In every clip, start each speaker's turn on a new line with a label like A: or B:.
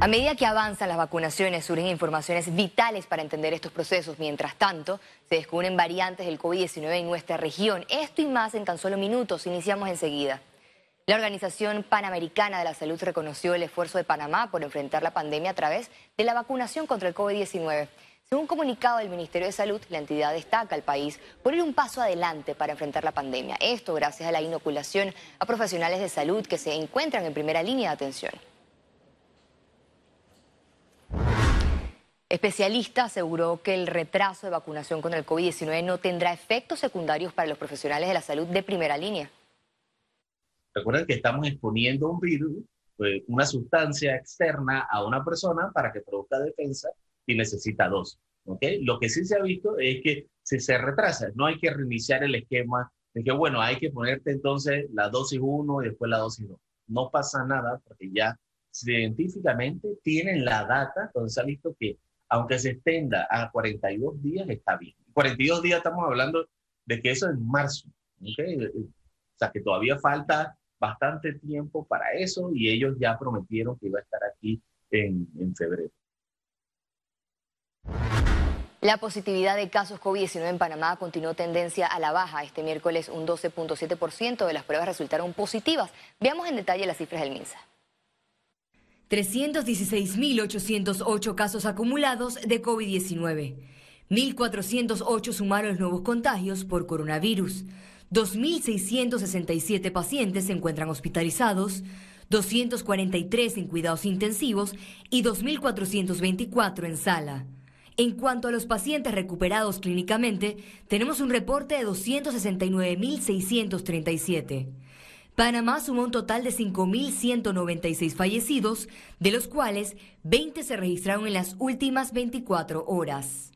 A: A medida que avanzan las vacunaciones, surgen informaciones vitales para entender estos procesos. Mientras tanto, se descubren variantes del COVID-19 en nuestra región. Esto y más en tan solo minutos. Iniciamos enseguida. La Organización Panamericana de la Salud reconoció el esfuerzo de Panamá por enfrentar la pandemia a través de la vacunación contra el COVID-19. Según un comunicado del Ministerio de Salud, la entidad destaca al país por ir un paso adelante para enfrentar la pandemia. Esto gracias a la inoculación a profesionales de salud que se encuentran en primera línea de atención. Especialista aseguró que el retraso de vacunación contra el COVID-19 no tendrá efectos secundarios para los profesionales de la salud de primera línea.
B: Recuerden que estamos exponiendo un virus, pues, una sustancia externa a una persona para que produzca defensa y necesita dos. ¿okay? Lo que sí se ha visto es que si se retrasa, no hay que reiniciar el esquema de que, bueno, hay que ponerte entonces la dosis 1 y después la dosis 2. No pasa nada porque ya científicamente tienen la data, entonces se ha visto que aunque se extenda a 42 días, está bien. 42 días estamos hablando de que eso es marzo, o sea que todavía falta bastante tiempo para eso y ellos ya prometieron que iba a estar aquí en, en febrero.
A: La positividad de casos COVID-19 en Panamá continuó tendencia a la baja. Este miércoles un 12.7% de las pruebas resultaron positivas. Veamos en detalle las cifras del MINSA.
C: 316.808 casos acumulados de COVID-19. 1.408 sumaron los nuevos contagios por coronavirus. 2.667 pacientes se encuentran hospitalizados, 243 en cuidados intensivos y 2.424 en sala. En cuanto a los pacientes recuperados clínicamente, tenemos un reporte de 269.637. Panamá sumó un total de 5.196 fallecidos, de los cuales 20 se registraron en las últimas 24 horas.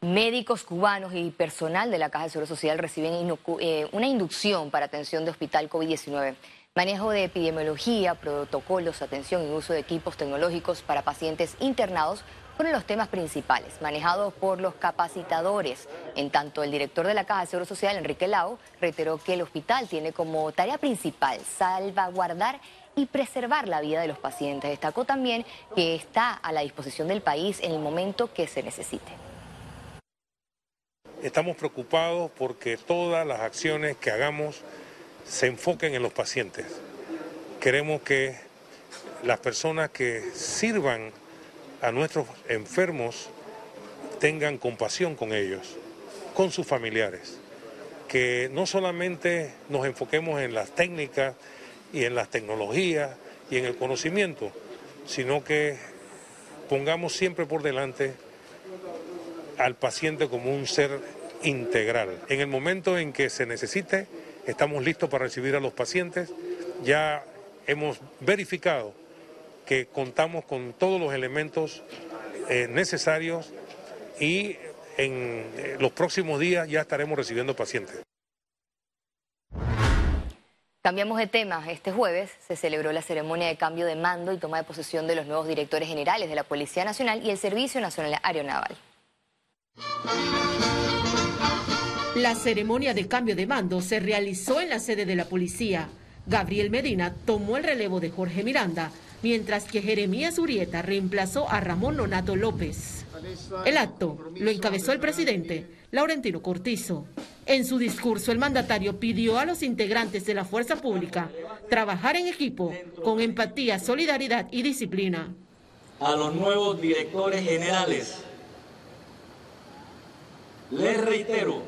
A: Médicos cubanos y personal de la Caja de Seguro Social reciben eh, una inducción para atención de hospital COVID-19. Manejo de epidemiología, protocolos, atención y uso de equipos tecnológicos para pacientes internados fueron los temas principales, manejados por los capacitadores. En tanto, el director de la Caja de Seguro Social, Enrique Lau, reiteró que el hospital tiene como tarea principal salvaguardar y preservar la vida de los pacientes. Destacó también que está a la disposición del país en el momento que se necesite.
D: Estamos preocupados porque todas las acciones que hagamos se enfoquen en los pacientes. Queremos que las personas que sirvan a nuestros enfermos tengan compasión con ellos, con sus familiares, que no solamente nos enfoquemos en las técnicas y en las tecnologías y en el conocimiento, sino que pongamos siempre por delante al paciente como un ser integral. En el momento en que se necesite, estamos listos para recibir a los pacientes. Ya hemos verificado que contamos con todos los elementos eh, necesarios y en eh, los próximos días ya estaremos recibiendo pacientes.
A: Cambiamos de tema. Este jueves se celebró la ceremonia de cambio de mando y toma de posesión de los nuevos directores generales de la Policía Nacional y el Servicio Nacional Aeronaval.
E: La ceremonia de cambio de mando se realizó en la sede de la policía. Gabriel Medina tomó el relevo de Jorge Miranda mientras que Jeremías Urieta reemplazó a Ramón Nonato López. El acto lo encabezó el presidente Laurentino Cortizo. En su discurso, el mandatario pidió a los integrantes de la fuerza pública trabajar en equipo con empatía, solidaridad y disciplina.
F: A los nuevos directores generales, les reitero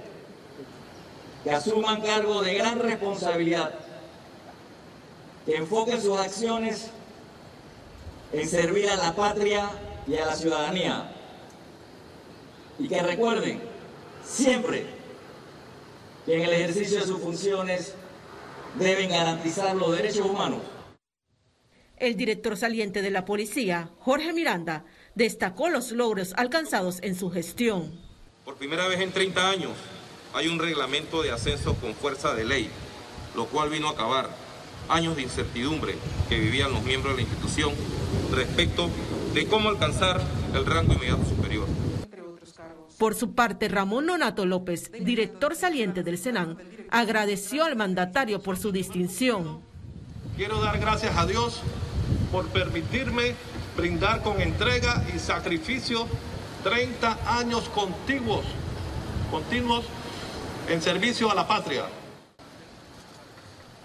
F: que asuman cargo de gran responsabilidad, que enfoquen sus acciones en servir a la patria y a la ciudadanía. Y que recuerden siempre que en el ejercicio de sus funciones deben garantizar los derechos humanos.
E: El director saliente de la policía, Jorge Miranda, destacó los logros alcanzados en su gestión.
G: Por primera vez en 30 años hay un reglamento de ascenso con fuerza de ley, lo cual vino a acabar años de incertidumbre que vivían los miembros de la institución respecto de cómo alcanzar el rango inmediato superior.
E: Por su parte, Ramón Nonato López, director saliente del Senan, agradeció al mandatario por su distinción.
H: Quiero dar gracias a Dios por permitirme brindar con entrega y sacrificio 30 años contiguos, continuos en servicio a la patria.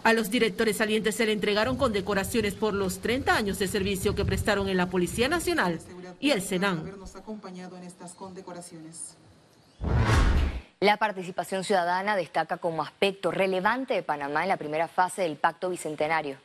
E: A los directores salientes se le entregaron condecoraciones por los 30 años de servicio que prestaron en la Policía Nacional y el Senan.
A: La participación ciudadana destaca como aspecto relevante de Panamá en la primera fase del Pacto Bicentenario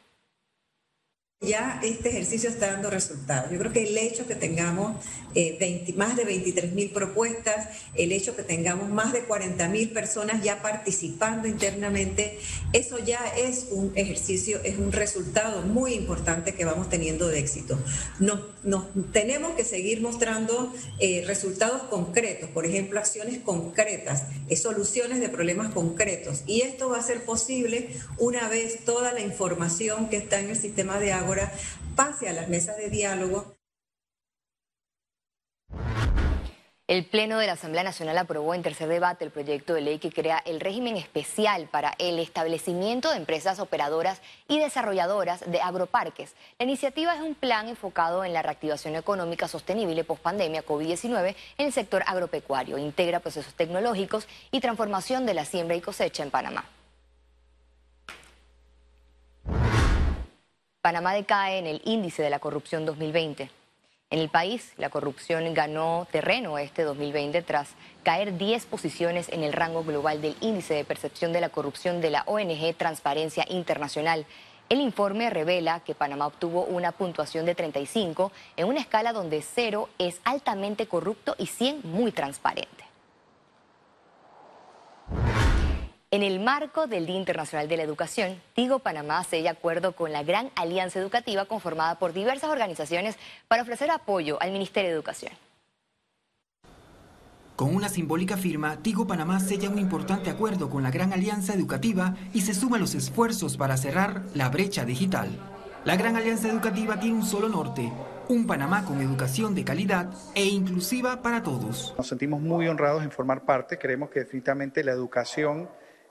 I: ya este ejercicio está dando resultados. Yo creo que el hecho que tengamos eh, más de 23 mil propuestas, el hecho que tengamos más de 40 mil personas ya participando internamente, eso ya es un ejercicio, es un resultado muy importante que vamos teniendo de éxito. Nos, tenemos que seguir mostrando eh, resultados concretos, por ejemplo, acciones concretas, eh, soluciones de problemas concretos. Y esto va a ser posible una vez toda la información que está en el sistema de agua pase a las mesas de diálogo.
A: El Pleno de la Asamblea Nacional aprobó en tercer debate el proyecto de ley que crea el régimen especial para el establecimiento de empresas operadoras y desarrolladoras de agroparques. La iniciativa es un plan enfocado en la reactivación económica sostenible post-pandemia COVID-19 en el sector agropecuario. Integra procesos tecnológicos y transformación de la siembra y cosecha en Panamá. Panamá decae en el índice de la corrupción 2020. En el país, la corrupción ganó terreno este 2020 tras caer 10 posiciones en el rango global del índice de percepción de la corrupción de la ONG Transparencia Internacional. El informe revela que Panamá obtuvo una puntuación de 35 en una escala donde 0 es altamente corrupto y 100 muy transparente. En el marco del Día Internacional de la Educación, Tigo Panamá sella acuerdo con la Gran Alianza Educativa conformada por diversas organizaciones para ofrecer apoyo al Ministerio de Educación.
J: Con una simbólica firma, Tigo Panamá sella un importante acuerdo con la Gran Alianza Educativa y se suma a los esfuerzos para cerrar la brecha digital. La Gran Alianza Educativa tiene un solo norte, un Panamá con educación de calidad e inclusiva para todos.
K: Nos sentimos muy honrados en formar parte, creemos que definitivamente la educación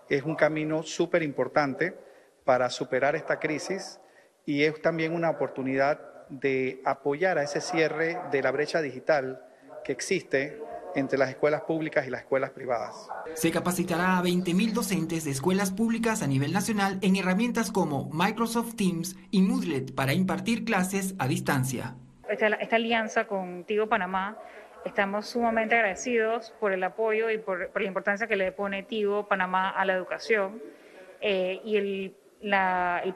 K: es un camino súper importante para superar esta crisis y es también una oportunidad de apoyar a ese cierre de la brecha digital que existe entre las escuelas públicas y las escuelas privadas.
J: Se capacitará a 20.000 docentes de escuelas públicas a nivel nacional en herramientas como Microsoft Teams y Moodle para impartir clases a distancia.
L: Esta, esta alianza contigo Panamá Estamos sumamente agradecidos por el apoyo y por, la importancia que le pone Tigo Panamá a la educación. Eh, y el,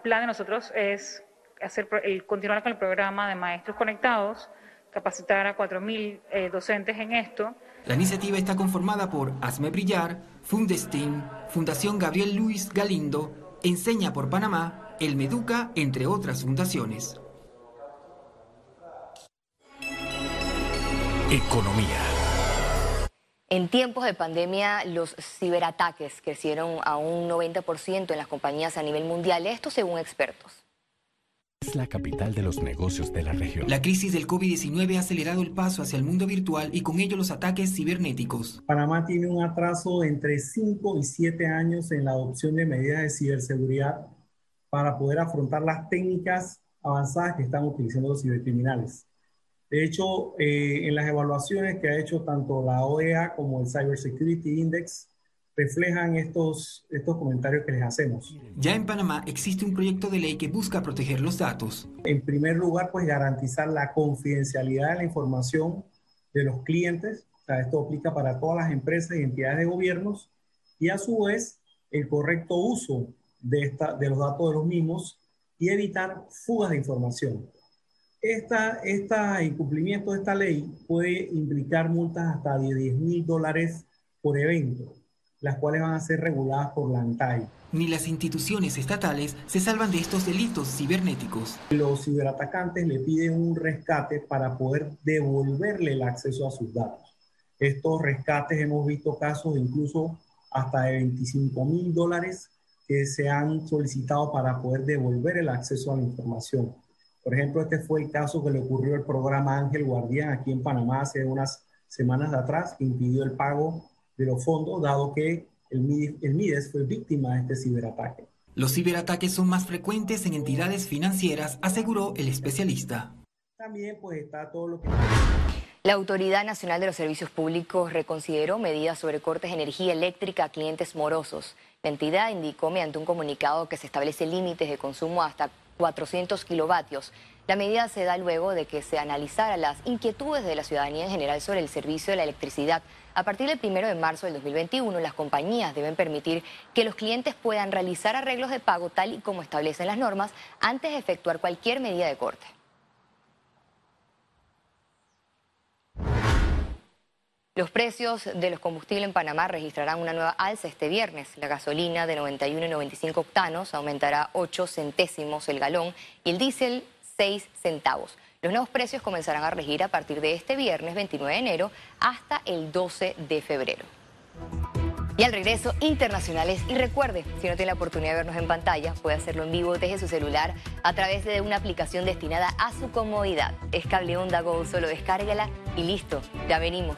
L: plan de nosotros es hacer el, continuar con el programa de maestros conectados, capacitar a 4.000 eh, docentes en esto.
J: La iniciativa está conformada por Asme Brillar, Fundestin, Fundación Gabriel Luis Galindo, Enseña por Panamá, El Meduca, entre otras fundaciones.
A: Economía. En tiempos de pandemia, los ciberataques crecieron a un 90% en las compañías a nivel mundial, esto según expertos.
M: Es la capital de los negocios de la región.
J: La crisis del COVID-19 ha acelerado el paso hacia el mundo virtual y con ello los ataques cibernéticos.
N: Panamá tiene un atraso entre 5 y 7 años en la adopción de medidas de ciberseguridad para poder afrontar las técnicas avanzadas que están utilizando los cibercriminales. De hecho, eh, en las evaluaciones que ha hecho tanto la OEA como el Cyber Security Index, reflejan estos, estos comentarios que les hacemos.
J: Ya en Panamá existe un proyecto de ley que busca proteger los datos.
N: En primer lugar, pues garantizar la confidencialidad de la información de los clientes. O sea, esto aplica para todas las empresas y entidades de gobiernos. Y a su vez, el correcto uso de, esta, de los datos de los mismos y evitar fugas de información. Esta, esta incumplimiento de esta ley puede implicar multas hasta de 10 mil dólares por evento, las cuales van a ser reguladas por la ANTAI.
J: Ni las instituciones estatales se salvan de estos delitos cibernéticos.
N: Los ciberatacantes le piden un rescate para poder devolverle el acceso a sus datos. Estos rescates hemos visto casos de incluso hasta de 25 mil dólares que se han solicitado para poder devolver el acceso a la información. Por ejemplo, este fue el caso que le ocurrió al programa Ángel Guardián aquí en Panamá hace unas semanas atrás, que impidió el pago de los fondos, dado que el MIDES, fue víctima de este ciberataque.
J: Los ciberataques son más frecuentes en entidades financieras, aseguró el especialista.
N: También pues está todo lo que...
A: La Autoridad Nacional de los Servicios Públicos reconsideró medidas sobre cortes de energía eléctrica a clientes morosos. La entidad indicó mediante un comunicado que se establece límites de consumo hasta 400 kilovatios. La medida se da luego de que se analizara las inquietudes de la ciudadanía en general sobre el servicio de la electricidad. A partir del 1 de marzo del 2021, las compañías deben permitir que los clientes puedan realizar arreglos de pago tal y como establecen las normas antes de efectuar cualquier medida de corte. Los precios de los combustibles en Panamá registrarán una nueva alza este viernes. La gasolina de 91 y 95 octanos aumentará 8 centésimos el galón y el diésel 6 centavos. Los nuevos precios comenzarán a regir a partir de este viernes 29 de enero hasta el 12 de febrero. Y al regreso, internacionales. Y recuerde, si no tiene la oportunidad de vernos en pantalla, puede hacerlo en vivo desde su celular a través de una aplicación destinada a su comodidad. Es Cable Onda Go, solo descárguela y listo, ya venimos.